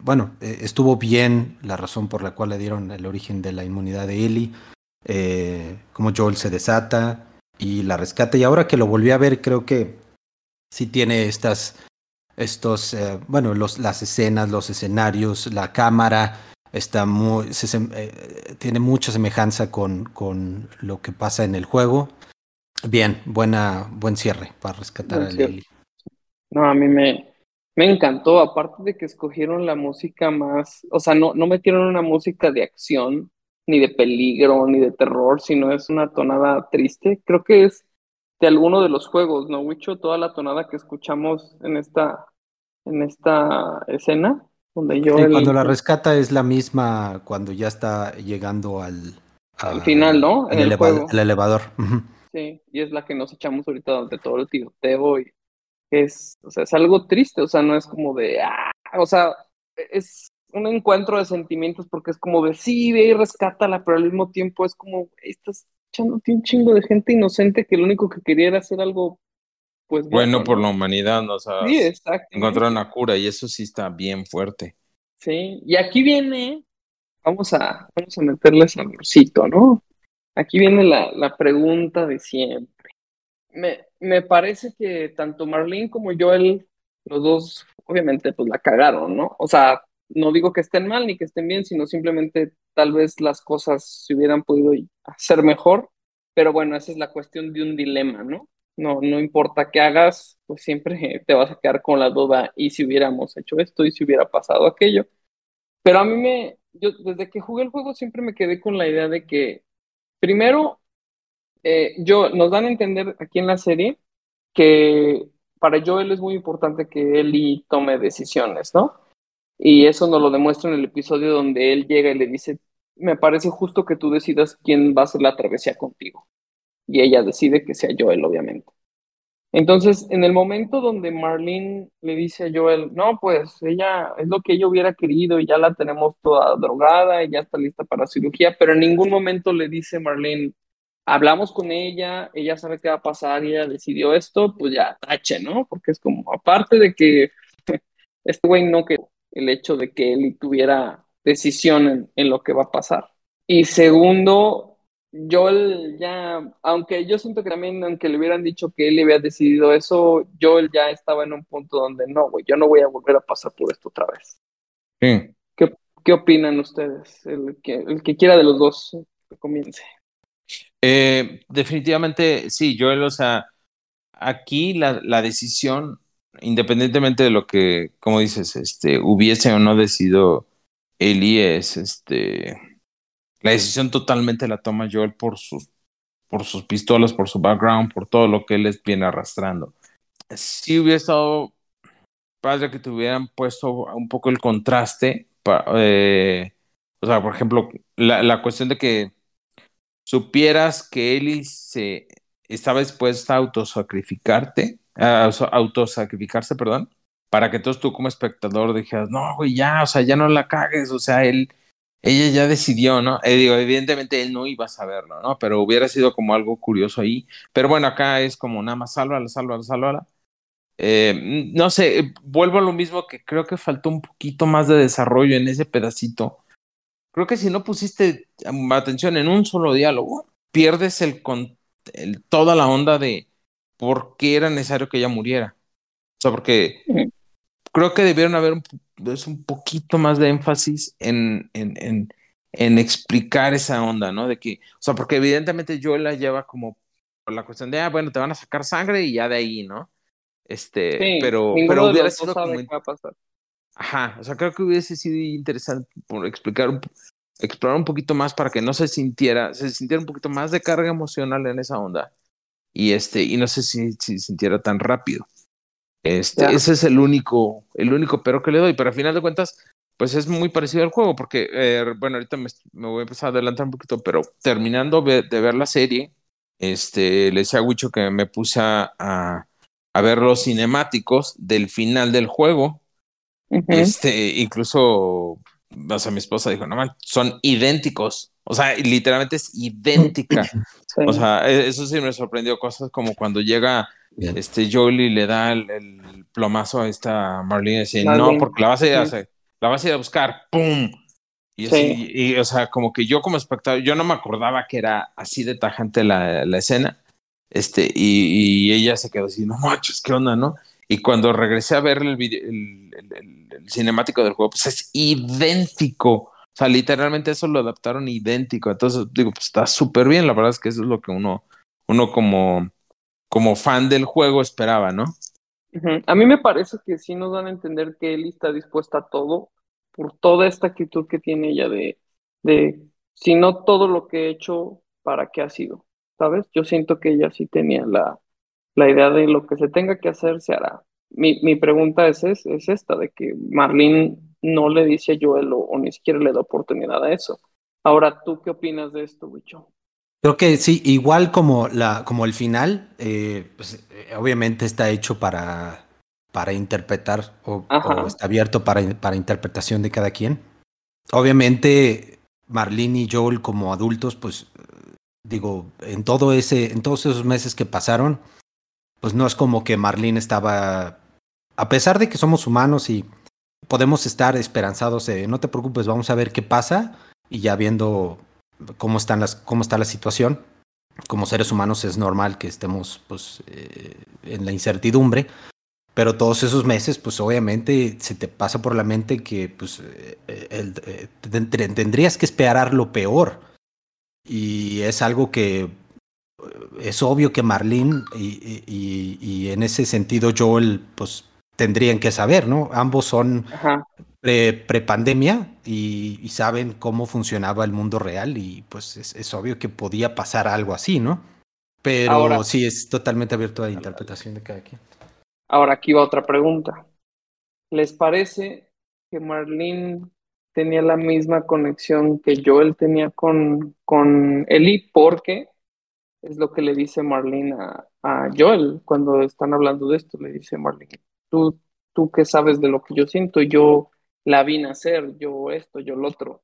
bueno, estuvo bien la razón por la cual le dieron el origen de la inmunidad de Ellie, como Joel se desata y la rescata. Y ahora que lo volví a ver, creo que sí tiene estas, estos, bueno, los, las escenas, los escenarios, la cámara, está muy, eh, tiene mucha semejanza con, con, lo que pasa en el juego. Bien, buena, buen cierre para rescatar a Lily. No, a mí me, me encantó, aparte de que escogieron la música más, o sea, no, no metieron una música de acción, ni de peligro, ni de terror, sino es una tonada triste. Creo que es de alguno de los juegos, ¿no, Wicho? Toda la tonada que escuchamos en esta, en esta escena cuando la rescata es la misma cuando ya está llegando al, al final, ¿no? En el, elevador. Sí, y es la que nos echamos ahorita donde todo el tiroteo y es, o sea, es algo triste, o sea, no es como de, ah, o sea, es un encuentro de sentimientos porque es como de, sí, ve y rescátala, pero al mismo tiempo es como, estás echándote un chingo de gente inocente que lo único que quería era hacer algo pues, bueno, por la humanidad, ¿no? O sea, sí, encontrar una cura y eso sí está bien fuerte. Sí, y aquí viene, vamos a, vamos a meterle saborcito, ¿no? Aquí viene la, la pregunta de siempre. Me, me parece que tanto Marlene como Joel, los dos, obviamente, pues la cagaron, ¿no? O sea, no digo que estén mal ni que estén bien, sino simplemente tal vez las cosas se hubieran podido hacer mejor, pero bueno, esa es la cuestión de un dilema, ¿no? No, no importa qué hagas, pues siempre te vas a quedar con la duda, ¿y si hubiéramos hecho esto? ¿Y si hubiera pasado aquello? Pero a mí me, yo desde que jugué el juego siempre me quedé con la idea de que, primero, eh, yo, nos dan a entender aquí en la serie que para Joel es muy importante que Ellie tome decisiones, ¿no? Y eso nos lo demuestra en el episodio donde él llega y le dice, me parece justo que tú decidas quién va a hacer la travesía contigo y ella decide que sea Joel, obviamente. Entonces, en el momento donde Marlene le dice a Joel, no, pues ella es lo que ella hubiera querido y ya la tenemos toda drogada y ya está lista para cirugía, pero en ningún momento le dice Marlene, hablamos con ella, ella sabe qué va a pasar ella decidió esto, pues ya tache, ¿no? Porque es como, aparte de que este güey no que el hecho de que él tuviera decisión en, en lo que va a pasar. Y segundo, Joel ya, aunque yo siento que también, aunque le hubieran dicho que él había decidido eso, Joel ya estaba en un punto donde no, güey, yo no voy a volver a pasar por esto otra vez. Sí. ¿Qué, qué opinan ustedes? El que, el que quiera de los dos que comience. Eh, definitivamente, sí, Joel, o sea, aquí la, la decisión, independientemente de lo que, como dices, este, hubiese o no decidido Eli, es este la decisión totalmente la toma Joel por sus, por sus pistolas, por su background, por todo lo que él viene arrastrando. Si hubiera estado padre que te hubieran puesto un poco el contraste, eh, o sea, por ejemplo, la, la, cuestión de que supieras que Ellie se estaba dispuesta a autosacrificarte, autosacrificarse, perdón, para que entonces tú como espectador dijeras, no, güey, ya, o sea, ya no la cagues, o sea, él ella ya decidió, ¿no? Eh, digo, evidentemente él no iba a saberlo, ¿no? Pero hubiera sido como algo curioso ahí. Pero bueno, acá es como nada más sálvala, sálvala, sálvala. Eh, no sé, eh, vuelvo a lo mismo que creo que faltó un poquito más de desarrollo en ese pedacito. Creo que si no pusiste atención en un solo diálogo, pierdes toda la onda de por qué era necesario que ella muriera. O sea, porque creo que debieron haber un, un poquito más de énfasis en, en, en, en, explicar esa onda, ¿no? De que, o sea, porque evidentemente yo la lleva como por la cuestión de, ah, bueno, te van a sacar sangre y ya de ahí, ¿no? Este, pero, pero hubiera sido como... Ajá, o sea, creo que hubiese sido interesante por explicar, un, explorar un poquito más para que no se sintiera, se sintiera un poquito más de carga emocional en esa onda. Y este, y no sé si, si sintiera tan rápido. Este, ese es el único, el único pero que le doy, pero al final de cuentas, pues es muy parecido al juego, porque, eh, bueno, ahorita me, voy a empezar a adelantar un poquito, pero terminando de ver la serie, este, le decía a Wicho que me puse a, a ver los cinemáticos del final del juego. Este, incluso, o sea, mi esposa dijo, no man, son idénticos. O sea, literalmente es idéntica. O sea, e, eso sí me sorprendió. Cosas como cuando llega este Jolie y le da el, plomazo a esta Marlene y dice, no, porque la vas a ir a, la vas a ir a buscar, ¡pum! Y, así, y, o sea, como que yo como espectador, yo no me acordaba que era así de tajante la, la escena. Este, y, y, ella se quedó así, no machos, ¿qué onda, no? Y cuando regresé a ver el, el, cinemático del juego, pues es idéntico. O sea, literalmente eso lo adaptaron idéntico. Entonces, digo, pues está súper bien. La verdad es que eso es lo que uno, uno como, como fan del juego esperaba, ¿no? A mí me parece que sí nos dan a entender que Ellie está dispuesta a todo por toda esta actitud que tiene ella de, de si no todo lo que he hecho, ¿para qué ha sido? ¿Sabes? Yo siento que ella sí tenía la, la idea de lo que se tenga que hacer se hará. Mi, mi pregunta es, es, es, esta, de que Marlene no le dice a Joel o, ni siquiera le da oportunidad a eso. Ahora, ¿tú qué opinas de esto, Wicho? Creo que sí, igual como, la, como el final, eh, pues, eh, obviamente está hecho para, para interpretar o, está abierto para, para interpretación de cada quien. Obviamente, Marlene y Joel como adultos, pues digo, en todo ese, en todos esos meses que pasaron, pues no es como que Marlene estaba, a pesar de que somos humanos y podemos estar esperanzados de, no te preocupes, vamos a ver qué pasa y ya viendo cómo están las, cómo está la situación. Como seres humanos es normal que estemos pues eh, en la incertidumbre, pero todos esos meses, pues obviamente se te pasa por la mente que pues eh, eh, tendrías que esperar lo peor. Y es algo que es obvio que Marlene y, y, en ese sentido Joel, pues tendrían que saber, ¿no? Ambos son pre-pandemia y, saben cómo funcionaba el mundo real y pues es, obvio que podía pasar algo así, ¿no? Pero sí, es totalmente abierto a la interpretación de cada quien. Ahora aquí va otra pregunta. ¿Les parece que Marlene tenía la misma conexión que Joel tenía con, con Eli? Porque es lo que le dice Marlene a, Joel cuando están hablando de esto. Le dice Marlene, tú, tú qué sabes de lo que yo siento, yo la vi nacer, yo esto, yo lo otro.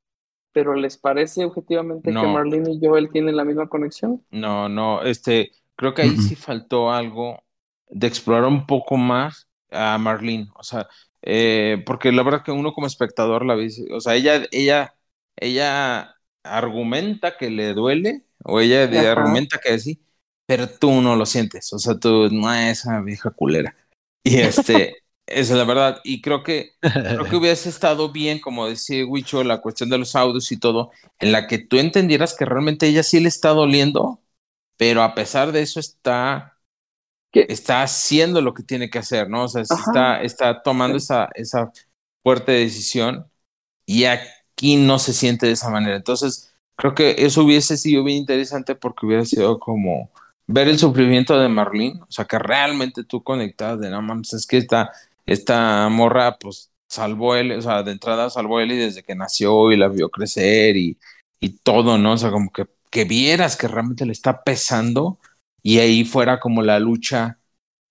Pero ¿les parece objetivamente que Marlene y Joel tienen la misma conexión? No, no, este, creo que ahí sí faltó algo de explorar un poco más a Marlene, o sea, eh, porque la verdad que uno como espectador la ve, o sea, ella, ella, ella argumenta que le duele, o ella argumenta que sí, pero tú no lo sientes, o sea, tú no es esa vieja culera. Y este, esa es la verdad, y creo que, creo que hubiese estado bien, como decía Wicho, la cuestión de los audios y todo, en la que tú entendieras que realmente ella sí le está doliendo, pero a pesar de eso está está haciendo lo que tiene que hacer, ¿no? O sea, está, está tomando esa, esa fuerte decisión y aquí no se siente de esa manera. Entonces, creo que eso hubiese sido bien interesante porque hubiera sido como ver el sufrimiento de Marlene, o sea, que realmente tú conectas de no mames, es que esta, esta morra, pues salvó él, o sea, de entrada salvó él y desde que nació y la vio crecer y, y todo, ¿no? O sea, como que, que vieras que realmente le está pesando y ahí fuera como la lucha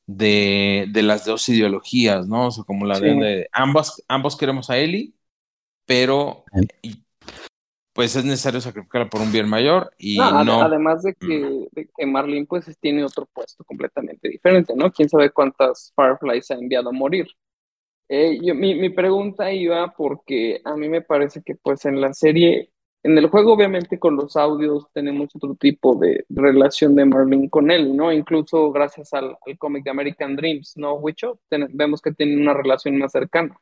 de, de las dos ideologías, ¿no? O sea, como la de, ambos, ambos queremos a Eli, pero pues es necesario sacrificarla por un bien mayor y no, Además de que, de que Marlene pues tiene otro puesto completamente diferente, ¿no? Quién sabe cuántas Fireflies ha enviado a morir. Eh, yo, mi, mi pregunta iba porque a mí me parece que pues en la serie en el juego, obviamente, con los audios tenemos otro tipo de relación de Marlene con él, ¿no? Incluso gracias al, cómic de American Dreams, ¿no, Wicho? vemos que tienen una relación más cercana.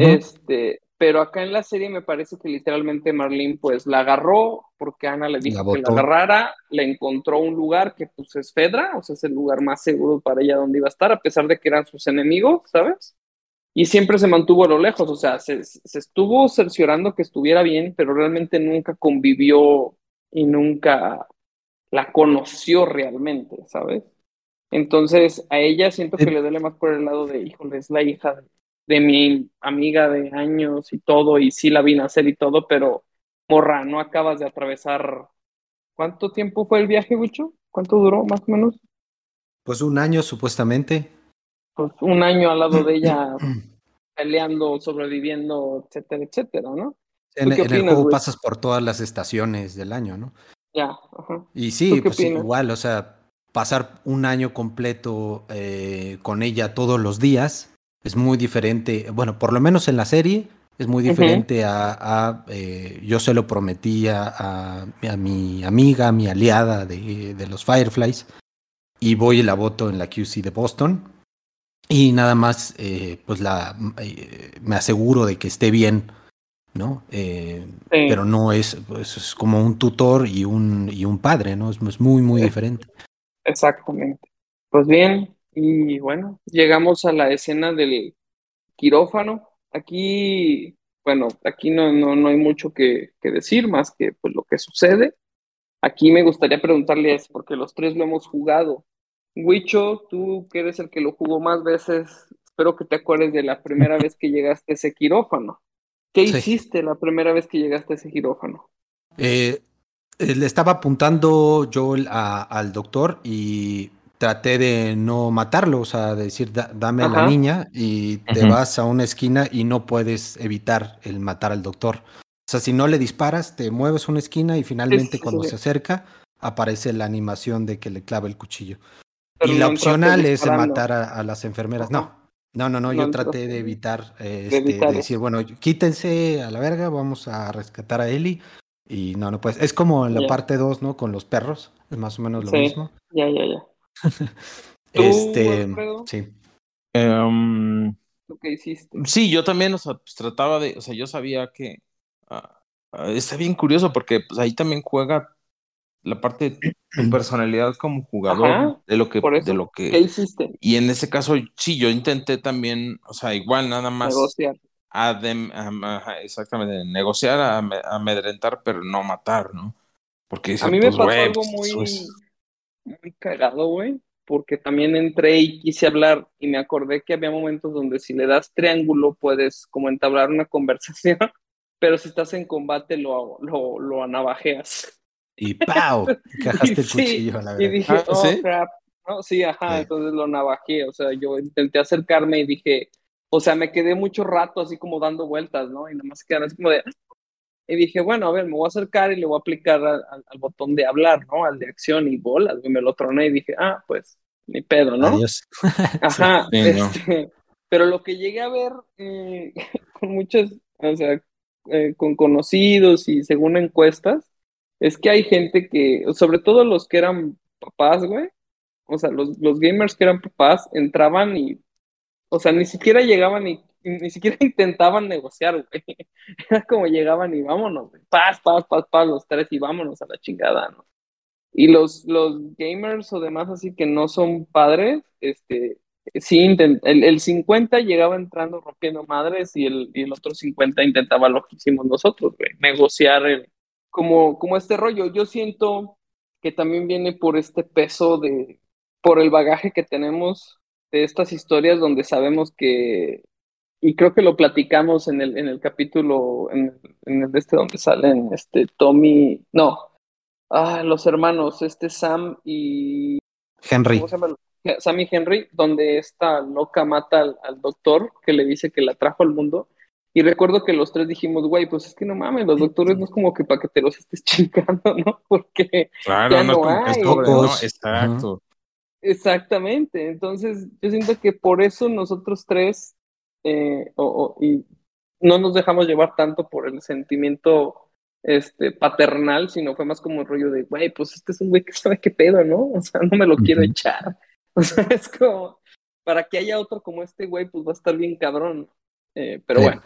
Este, pero acá en la serie me parece que literalmente Marlene pues la agarró porque Ana le dijo que la agarrara, le encontró un lugar que pues es Fedra, o sea, es el lugar más seguro para ella donde iba a estar, a pesar de que eran sus enemigos, ¿sabes? y siempre se mantuvo a lo lejos, o sea, se, estuvo cerciorando que estuviera bien, pero realmente nunca convivió y nunca la conoció realmente, ¿sabes? Entonces, a ella siento que le duele más por el lado de, híjole, es la hija de, mi amiga de años y todo, y sí la vi nacer y todo, pero morra, no acabas de atravesar. ¿Cuánto tiempo fue el viaje, Wicho? ¿Cuánto duró, más o menos? Pues un año, supuestamente. pues, un año al lado de ella peleando, sobreviviendo, etcétera, etcétera, ¿no? En, el juego pasas por todas las estaciones del año, ¿no? Ya, Y sí, pues igual, o sea, pasar un año completo eh, con ella todos los días es muy diferente, bueno, por lo menos en la serie, es muy diferente a, eh, yo se lo prometía a, mi amiga, mi aliada de, de, los Fireflies, y voy y la voto en la QC de Boston. Y nada más, eh, pues la, eh, me aseguro de que esté bien, ¿no? Pero no es, pues, es como un tutor y un, y un padre, ¿no? Es, es muy, muy diferente. Exactamente. Pues bien, y bueno, llegamos a la escena del quirófano aquí, bueno, aquí no, no, no hay mucho que, decir más que pues, lo que sucede. Aquí me gustaría preguntarles, porque los tres lo hemos jugado. Wicho, tú que eres el que lo jugó más veces, espero que te acuerdes de la primera vez que llegaste a ese quirófano. ¿Qué hiciste la primera vez que llegaste a ese quirófano? Eh, le estaba apuntando yo al doctor y traté de no matarlo, o sea, de decir, dame a la niña y te vas a una esquina y no puedes evitar el matar al doctor. O sea, si no le disparas, te mueves una esquina y finalmente cuando se acerca aparece la animación de que le clava el cuchillo. y la opcional es matar a, las enfermeras. No, no, no, no, yo traté de evitar, este, de decir, bueno, quítense a la verga, vamos a rescatar a Eli. Y no, no puedes. Es como en la parte 2, ¿no? Con los perros, es más o menos lo mismo. Ya, ya, ya este, sí. Em, lo que hiciste. Sí, yo también, o sea, pues, trataba de, o sea, yo sabía que ah, ah, está bien curioso porque pues ahí también juega la parte de tu personalidad como jugador de lo que de lo que ¿Qué hiciste? Y en ese caso sí yo intenté también, o sea, igual nada más negociar. exactamente, negociar, a, amedrentar, pero no matar, ¿no? Porque a mí me pasó algo muy muy cagado, güey, porque también entré y quise hablar y me acordé que había momentos donde si le das triángulo puedes como entablar una conversación, pero si estás en combate lo, lo, lo anavajeas. Y ¡pau! Cajaste el cuchillo a la Y dije, ah, oh, crap. No, sí, ajá, entonces lo navajé, o sea, yo intenté acercarme y dije, o sea, me quedé mucho rato así como dando vueltas, ¿no? Y nada más quedaron así como de, y dije, bueno, a ver, me voy a acercar y le voy a aplicar al, botón de hablar, ¿no? Al de acción y bolas, y me lo troné y dije, ah, pues, ni pedo, ¿no? Adiós. Ajá, este, pero lo que llegué a ver eh, con muchos, o sea, eh, con conocidos y según encuestas, es que hay gente que, sobre todo los que eran papás, güey, o sea, los, los gamers que eran papás entraban y, o sea, ni siquiera llegaban y ni siquiera intentaban negociar, güey. Era como llegaban y vámonos, güey. Paz, paz, paz, paz, los tres y vámonos a la chingada, ¿no? Y los, los gamers o demás así que no son padres, este, sí, el, el 50 llegaba entrando rompiendo madres y el, y el otro 50 intentaba lo que hicimos nosotros, güey, negociar el, como, como este rollo. Yo siento que también viene por este peso de, por el bagaje que tenemos de estas historias donde sabemos que y creo que lo platicamos en el, en el capítulo, en, en el de este donde salen este Tommy, no, ah, los hermanos, este Sam y Henry. ¿cómo se llama? Sam y Henry, donde esta loca mata al, doctor que le dice que la trajo al mundo. Y recuerdo que los tres dijimos, güey, pues es que no mames, los doctores no es como que para que te los estés chingando, ¿no? Porque claro, no, hay. ¿no? Exacto. Exactamente. Entonces, yo siento que por eso nosotros tres eh, o, y no nos dejamos llevar tanto por el sentimiento este, paternal, sino fue más como el rollo de, güey, pues este es un güey que sabe qué pedo, ¿no? O sea, no me lo quiero echar. O sea, es como, para que haya otro como este güey, pues va a estar bien cabrón. Eh, pero bueno,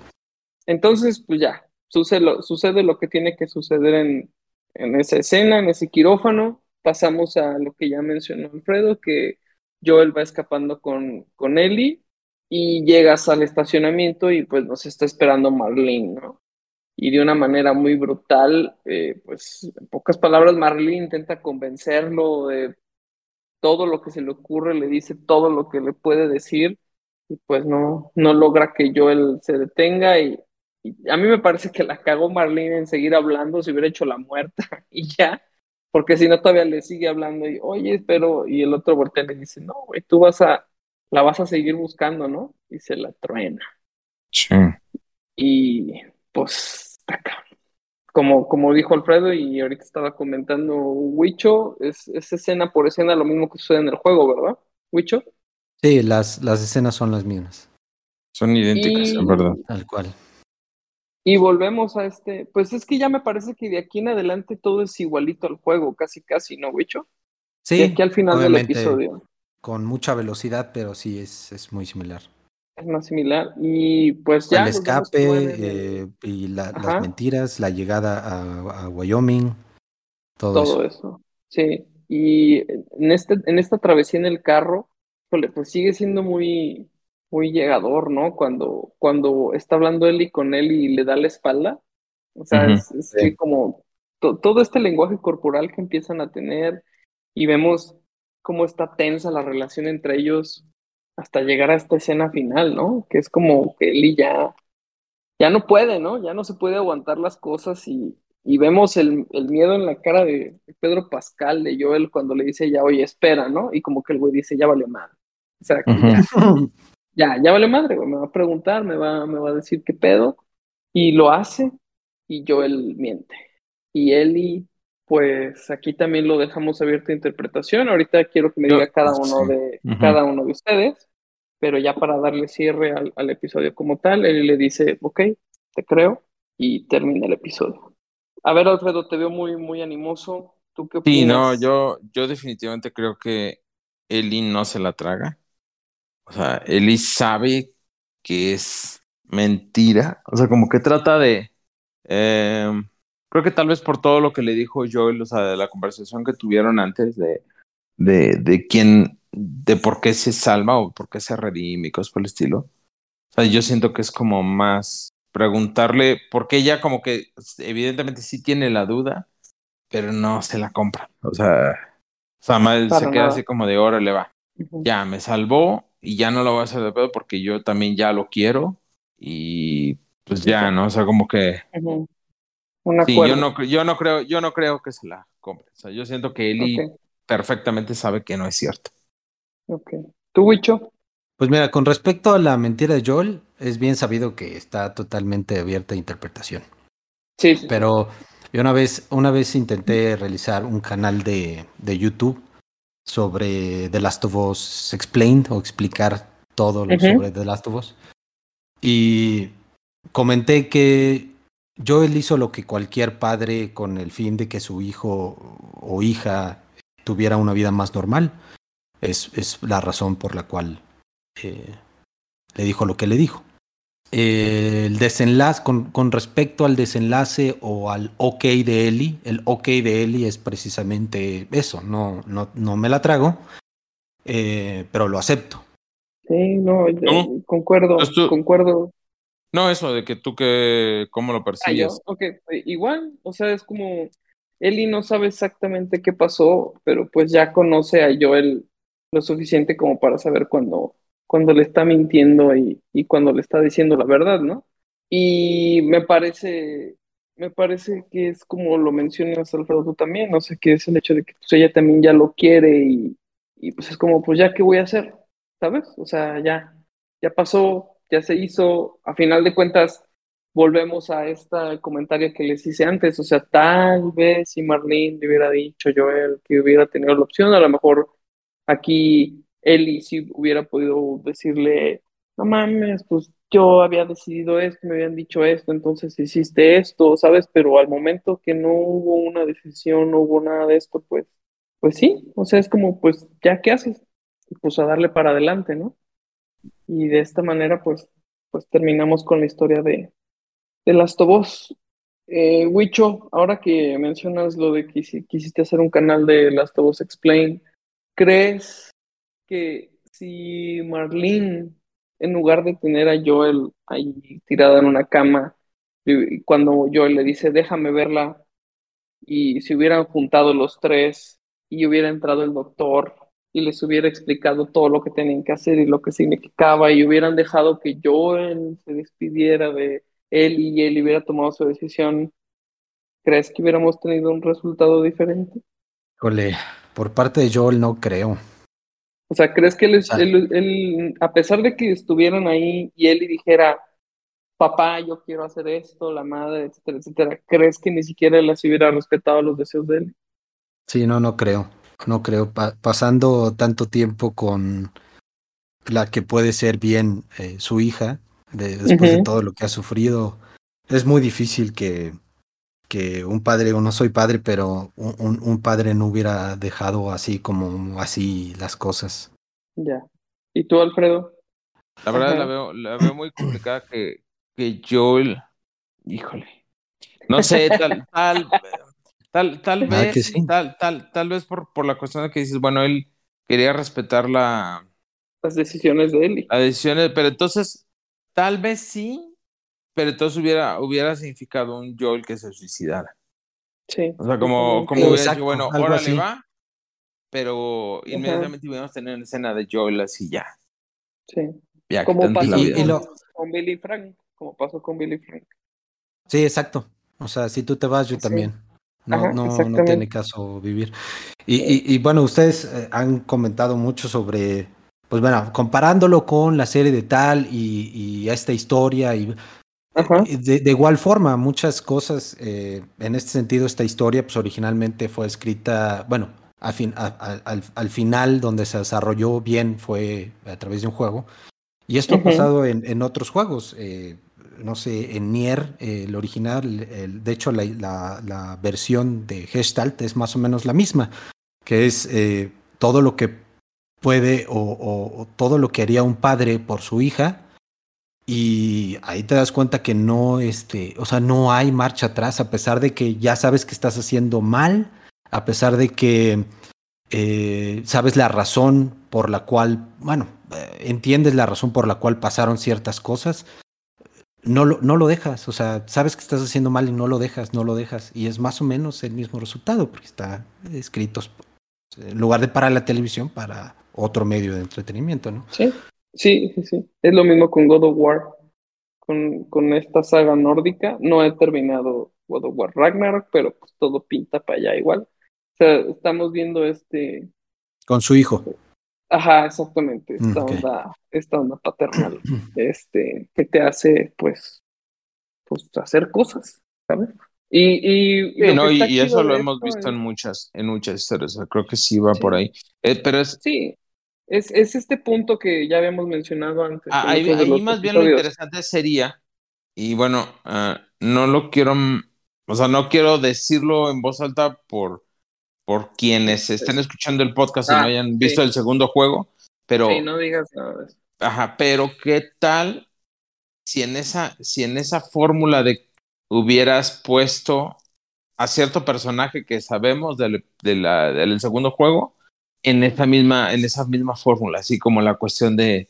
entonces, pues ya, sucede lo, sucede lo que tiene que suceder en, en esa escena, en ese quirófano. Pasamos a lo que ya mencionó Alfredo, que Joel va escapando con, con Ellie y llegas al estacionamiento y pues nos está esperando Marlene, ¿no? Y de una manera muy brutal, eh, pues en pocas palabras, Marlene intenta convencerlo de todo lo que se le ocurre, le dice todo lo que le puede decir y pues no, no logra que Joel se detenga y, a mí me parece que la cagó Marlene en seguir hablando, si hubiera hecho la muerta y ya, porque si no todavía le sigue hablando y oye, pero y el otro voltea y le dice, no, güey, tú vas a la vas a seguir buscando, ¿no? Y se la truena. Sí. Y pues, acá. Como, como dijo Alfredo y ahorita estaba comentando Wicho, es, es escena por escena lo mismo que sucede en el juego, ¿verdad? Wicho. Sí, las, las escenas son las mismas. Son idénticas, en verdad. Tal cual. Y volvemos a este, pues es que ya me parece que de aquí en adelante todo es igualito al juego, casi casi, ¿no, Wicho? Sí. De aquí al final del episodio. Con mucha velocidad, pero sí es, es muy similar. Es más similar. Y pues ya. El escape eh, y las mentiras, la llegada a, a Wyoming, todo, todo eso. Sí. Y en, este, en esta travesía en el carro, pues sigue siendo muy, muy llegador, ¿no? Cuando, cuando está hablando Eli con él y le da la espalda. O sea, es, como todo este lenguaje corporal que empiezan a tener y vemos cómo está tensa la relación entre ellos hasta llegar a esta escena final, ¿no? Que es como que Eli ya, ya no puede, ¿no? Ya no se puede aguantar las cosas y, y vemos el, el, miedo en la cara de Pedro Pascal, de Joel, cuando le dice ya, oye, espera, ¿no? Y como que el güey dice, ya vale mal. O sea, que ya, ya, ya vale madre, güey, me va a preguntar, me va, me va a decir qué pedo, y lo hace, y Joel miente. Y Eli, pues aquí también lo dejamos abierto a interpretación. Ahorita quiero que me diga cada uno de, cada uno de ustedes, pero ya para darle cierre al, al episodio como tal, Eli le dice, ok, te creo, y termina el episodio. A ver, Alfredo, te veo muy, muy animoso. ¿Tú qué opinas? Sí, no, yo, yo definitivamente creo que Eli no se la traga. O sea, Eli sabe que es mentira. O sea, como que trata de. Eh, creo que tal vez por todo lo que le dijo Joel, o sea, de la conversación que tuvieron antes de, de, de quién, de por qué se salva o por qué se redime y cosas por el estilo. O sea, yo siento que es como más preguntarle, porque ella como que evidentemente sí tiene la duda, pero no se la compra. O sea, o sea se queda así como de órale va. Ya me salvó, y ya no lo voy a hacer de pedo porque yo también ya lo quiero y pues ya, ¿no? O sea, como que... sí, yo no, yo no creo, yo no creo que se la compre. O sea, yo siento que Eli perfectamente sabe que no es cierto. Ok. ¿Tú, Wicho? Pues mira, con respecto a la mentira de Joel, es bien sabido que está totalmente abierta a interpretación. Sí. sí. Pero yo una vez, una vez intenté realizar un canal de, de YouTube sobre The Last of Us Explained o explicar todo lo sobre The Last of Us. Y comenté que Joel hizo lo que cualquier padre con el fin de que su hijo o hija tuviera una vida más normal. Es, es la razón por la cual eh, le dijo lo que le dijo el desenlace, con, con, respecto al desenlace o al ok de Eli, el ok de Eli es precisamente eso, no, no, no me la trago, eh, pero lo acepto. Sí, no, concuerdo, concuerdo. No, eso de que tú que, ¿cómo lo ah, percibes? ok, igual, o sea, es como, Eli no sabe exactamente qué pasó, pero pues ya conoce a Joel lo suficiente como para saber cuándo cuando le está mintiendo y, y, cuando le está diciendo la verdad, ¿no? Y me parece, me parece que es como lo mencionas, Alfredo, tú también, no sé, que es el hecho de que pues, ella también ya lo quiere y, y pues es como, pues ya, ¿qué voy a hacer? ¿Sabes? O sea, ya, ya pasó, ya se hizo, a final de cuentas, volvemos a este comentario que les hice antes, o sea, tal vez si Marlene le hubiera dicho Joel que hubiera tenido la opción, a lo mejor aquí Eli si hubiera podido decirle, no mames, pues yo había decidido esto, me habían dicho esto, entonces hiciste esto, ¿sabes? Pero al momento que no hubo una decisión, no hubo nada de esto, pues, pues sí, o sea, es como, pues, ¿ya qué haces? Pues a darle para adelante, ¿no? Y de esta manera, pues, pues terminamos con la historia de, de Last of Us. Eh, Wicho, ahora que mencionas lo de que quisiste hacer un canal de Last of Explain, ¿crees que si Marlene, en lugar de tener a Joel ahí tirada en una cama, cuando Joel le dice, déjame verla, y se hubieran juntado los tres y hubiera entrado el doctor y les hubiera explicado todo lo que tenían que hacer y lo que significaba y hubieran dejado que Joel se despidiera de él y él hubiera tomado su decisión, ¿crees que hubiéramos tenido un resultado diferente? Ole, por parte de Joel no creo. O sea, ¿crees que él, a pesar de que estuvieran ahí y él dijera, papá, yo quiero hacer esto, la madre, etcétera, etcétera, ¿crees que ni siquiera él así hubiera respetado los deseos de él? Sí, no, no creo. No creo. pasando tanto tiempo con la que puede ser bien eh, su hija, después de todo lo que ha sufrido, es muy difícil que, que un padre, o no soy padre, pero un, un, padre no hubiera dejado así como así las cosas. Ya. ¿Y tú, Alfredo? La verdad la veo, la veo muy complicada que, que Joel, híjole, no sé, tal, tal, tal, tal vez, tal, tal, tal vez por, por la cuestión de que dices, bueno, él quería respetar la, las decisiones de él. Las decisiones, pero entonces, tal vez sí, pero entonces hubiera, hubiera significado un Joel que se suicidara. Sí. O sea, como, como hubiera dicho, bueno, órale va, pero inmediatamente íbamos a tener una escena de Joel así ya. Sí. como pasó con, Billy Frank, como pasó con Billy Frank. Sí, exacto. O sea, si tú te vas, yo también. No, no, no tiene caso vivir. Y, y, y bueno, ustedes eh, han comentado mucho sobre pues bueno, comparándolo con la serie de tal y, esta historia y eh, de, igual forma, muchas cosas, eh, en este sentido, esta historia pues originalmente fue escrita, bueno, al, final donde se desarrolló bien fue a través de un juego. Y esto ha pasado en, otros juegos, eh, no sé, en Nier, el original, de hecho la, la, versión de Gestalt es más o menos la misma, que es todo lo que puede o, todo lo que haría un padre por su hija y ahí te das cuenta que no este o sea no hay marcha atrás a pesar de que ya sabes que estás haciendo mal a pesar de que eh, sabes la razón por la cual bueno eh, entiendes la razón por la cual pasaron ciertas cosas no lo, no lo dejas, o sea, sabes que estás haciendo mal y no lo dejas, no lo dejas, y es más o menos el mismo resultado, porque está escrito en lugar de para la televisión, para otro medio de entretenimiento, ¿no? Sí, sí, sí, sí. Es lo mismo con God of War. Con, con esta saga nórdica, no he terminado God of War Ragnarok, pero pues todo pinta para allá igual. O sea, estamos viendo este... Con su hijo. Ajá, exactamente. Esta onda, esta onda paternal, este, que te hace, pues, pues hacer cosas, ¿sabes? Y, y, eso lo hemos visto en muchas, en muchas historias. creo que sí va por ahí. Eh, pero es. Sí, es, es, este punto que ya habíamos mencionado antes. Ah, ahí, más bien lo interesante sería, y bueno, ah, no lo quiero, o sea, no quiero decirlo en voz alta por, por quienes estén escuchando el podcast y no ah, hayan visto el segundo juego, pero. Sí, no digas nada Ajá, pero ¿qué tal si en esa, si en esa fórmula de hubieras puesto a cierto personaje que sabemos del, del segundo juego en esa misma, en esa misma fórmula, así como la cuestión de,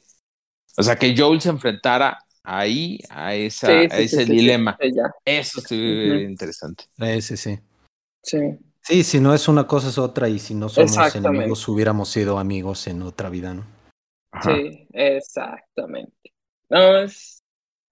o sea, que Joel se enfrentara ahí a, esa, ese dilema. Eso sí interesante. Ese sí. Sí. Sí, si no es una cosa es otra y si no somos enemigos hubiéramos sido amigos en otra vida, ¿no? Sí, exactamente. No, es,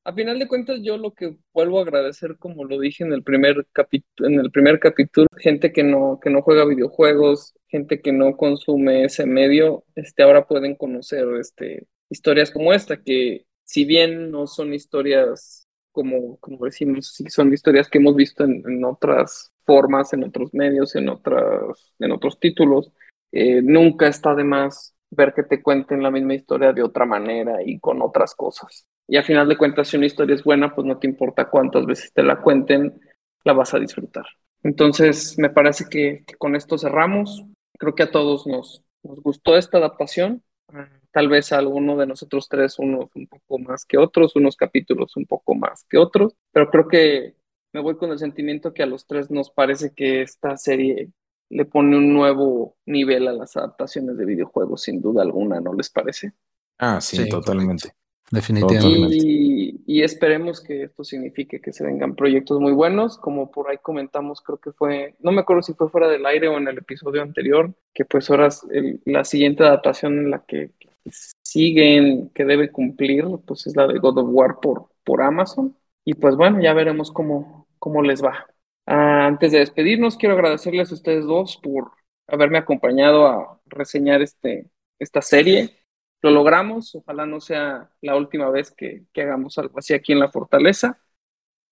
a final de cuentas, yo lo que vuelvo a agradecer, como lo dije en el primer capítulo, en el primer capítulo, gente que no, que no juega videojuegos, gente que no consume ese medio, este, ahora pueden conocer este, historias como esta, que si bien no son historias como, como decimos, son historias que hemos visto en, otras formas, en otros medios, en otras, en otros títulos, eh, nunca está de más ver que te cuenten la misma historia de otra manera y con otras cosas. Y a final de cuentas, si una historia es buena, pues no te importa cuántas veces te la cuenten, la vas a disfrutar. Entonces, me parece que, con esto cerramos. Creo que a todos nos, nos gustó esta adaptación. Tal vez a alguno de nosotros tres, unos un poco más que otros, unos capítulos un poco más que otros, pero creo que me voy con el sentimiento que a los tres nos parece que esta serie le pone un nuevo nivel a las adaptaciones de videojuegos, sin duda alguna, ¿no les parece? Ah, sí, totalmente. Definitivamente. Y, esperemos que esto signifique que se vengan proyectos muy buenos, como por ahí comentamos, creo que fue, no me acuerdo si fue fuera del aire o en el episodio anterior, que pues ahora la siguiente adaptación en la que, siguen, que debe cumplir, pues es la de God of War por, por Amazon. Y pues bueno, ya veremos cómo, cómo les va. Ah, antes de despedirnos, quiero agradecerles a ustedes dos por haberme acompañado a reseñar este, esta serie. Lo logramos, ojalá no sea la última vez que, que hagamos algo así aquí en la fortaleza.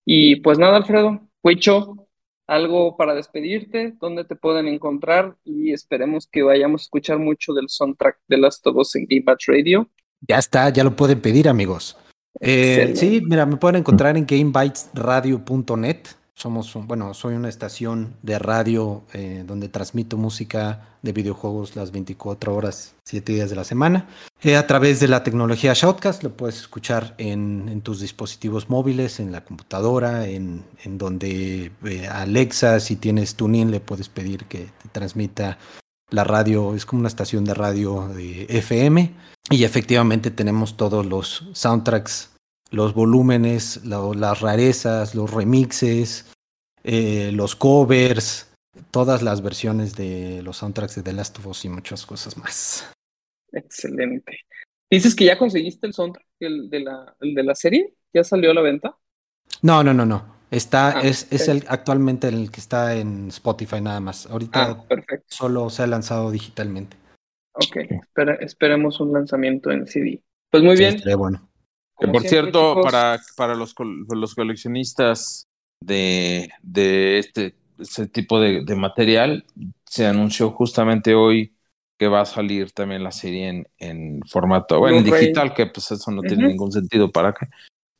Y pues nada, Alfredo, Huicho, algo para despedirte, dónde te pueden encontrar y esperemos que vayamos a escuchar mucho del soundtrack de Last of Us en Game Batch Radio. Ya está, ya lo pueden pedir, amigos. Eh, sí, mira, me pueden encontrar en gamebytesradio.net. Somos, bueno, soy una estación de radio eh, donde transmito música de videojuegos las 24 horas, 7 días de la semana. Eh, a través de la tecnología Shoutcast lo puedes escuchar en, tus dispositivos móviles, en la computadora, en, en donde eh, Alexa, si tienes tuning, le puedes pedir que te transmita la radio. Es como una estación de radio de FM. Y efectivamente tenemos todos los soundtracks los volúmenes, las rarezas, los remixes, eh, los covers, todas las versiones de los soundtracks de The Last of Us y muchas cosas más. Excelente. ¿Dices que ya conseguiste el soundtrack el de, la, de la serie? ¿Ya salió a la venta? No, no, no, no. Está, ah, es, es el actualmente el que está en Spotify nada más. Ahorita ah, solo se ha lanzado digitalmente. Ok, esperemos un lanzamiento en CD. Pues muy bien. bueno. Que por cierto, para, para los, los coleccionistas de, de este, este tipo de, de, material, se anunció justamente hoy que va a salir también la serie en, en formato, bueno, en digital, que pues eso no tiene ningún sentido para qué,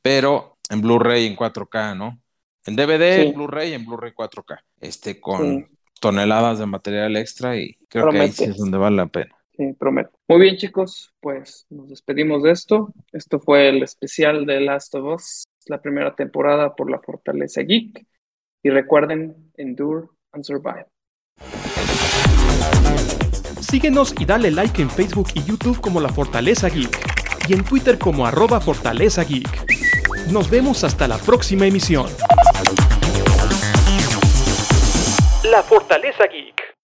pero en Blu-ray en 4K, ¿no? En DVD, en Blu-ray, en Blu-ray 4K, este, con toneladas de material extra y creo que ahí sí es donde vale la pena. Sí, prometo. Muy bien, chicos, pues nos despedimos de esto. Esto fue el especial de Last of Us, la primera temporada por la Fortaleza Geek. Y recuerden, endure and survive. Síguenos y dale like en Facebook y YouTube como La Fortaleza Geek y en Twitter como arroba Fortaleza Geek. Nos vemos hasta la próxima emisión. La Fortaleza Geek.